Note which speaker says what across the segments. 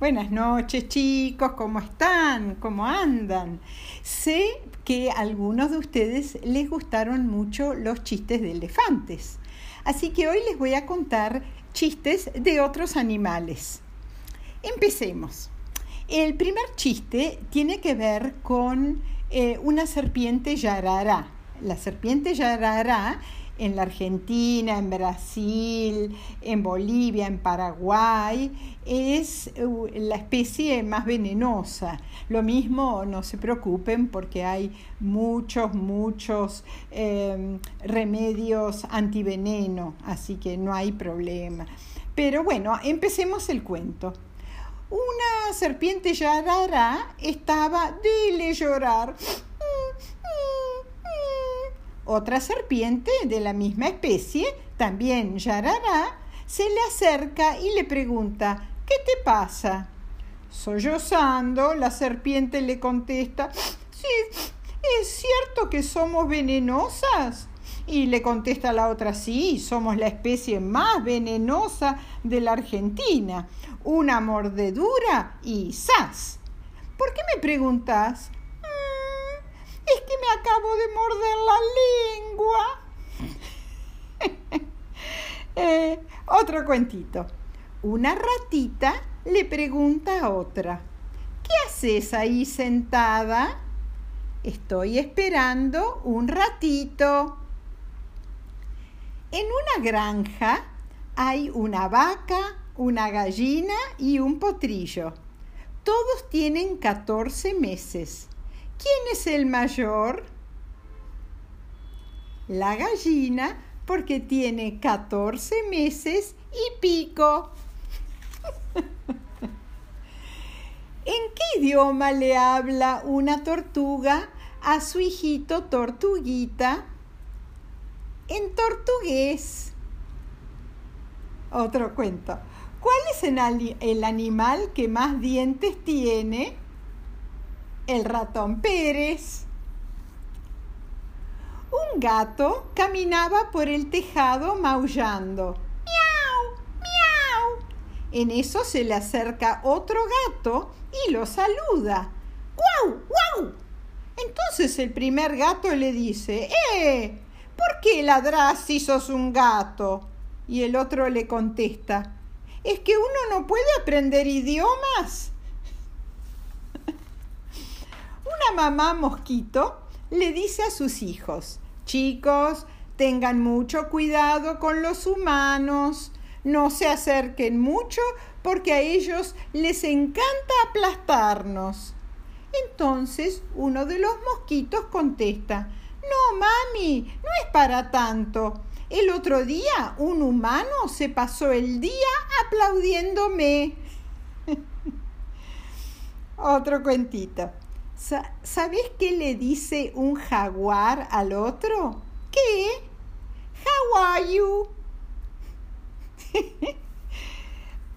Speaker 1: Buenas noches chicos, ¿cómo están? ¿Cómo andan? Sé que a algunos de ustedes les gustaron mucho los chistes de elefantes, así que hoy les voy a contar chistes de otros animales. Empecemos. El primer chiste tiene que ver con eh, una serpiente yarará. La serpiente yarará en la Argentina, en Brasil, en Bolivia, en Paraguay, es uh, la especie más venenosa. Lo mismo, no se preocupen porque hay muchos, muchos em, remedios antiveneno, así que no hay problema. Pero bueno, empecemos el cuento. Una serpiente yarara estaba, dile llorar, otra serpiente de la misma especie, también yarará, se le acerca y le pregunta, ¿qué te pasa? Sollozando, la serpiente le contesta, sí, ¿es cierto que somos venenosas? Y le contesta la otra, sí, somos la especie más venenosa de la Argentina. Una mordedura y ¡zas! ¿Por qué me preguntas? Es que me acabo de morder la lengua. Eh, otro cuentito. Una ratita le pregunta a otra, ¿qué haces ahí sentada? Estoy esperando un ratito. En una granja hay una vaca, una gallina y un potrillo. Todos tienen 14 meses. ¿Quién es el mayor? La gallina porque tiene 14 meses y pico. ¿En qué idioma le habla una tortuga a su hijito tortuguita? En tortugués. Otro cuento. ¿Cuál es el, animal que más dientes tiene? El ratón Pérez. Un gato caminaba por el tejado maullando. ¡Miau! ¡Miau! En eso se le acerca otro gato y lo saluda. ¡Guau! ¡Guau! Entonces el primer gato le dice, ¡Eh! ¿Por qué ladrás si sos un gato? Y el otro le contesta, es que uno no puede aprender idiomas. Una mamá mosquito le dice a sus hijos, chicos, tengan mucho cuidado con los humanos, no se acerquen mucho porque a ellos les encanta aplastarnos. Entonces uno de los mosquitos contesta, no, mami, no es para tanto. El otro día un humano se pasó el día aplaudiéndome. Otro cuentito. ¿Sabes qué le dice un jaguar al otro? ¿Qué? How are you?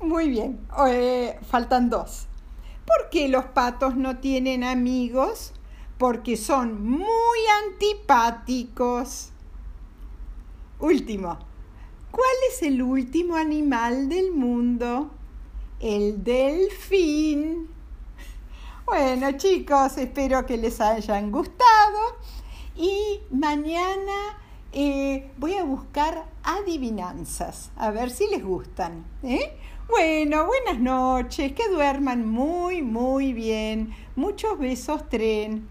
Speaker 1: Muy bien, eh, faltan dos. ¿Por qué los patos no tienen amigos? Porque son muy antipáticos. Último. ¿Cuál es el último animal del mundo? El delfín. Bueno chicos, espero que les hayan gustado y mañana eh, voy a buscar adivinanzas, a ver si les gustan. ¿eh? Bueno, buenas noches, que duerman muy, muy bien. Muchos besos, tren.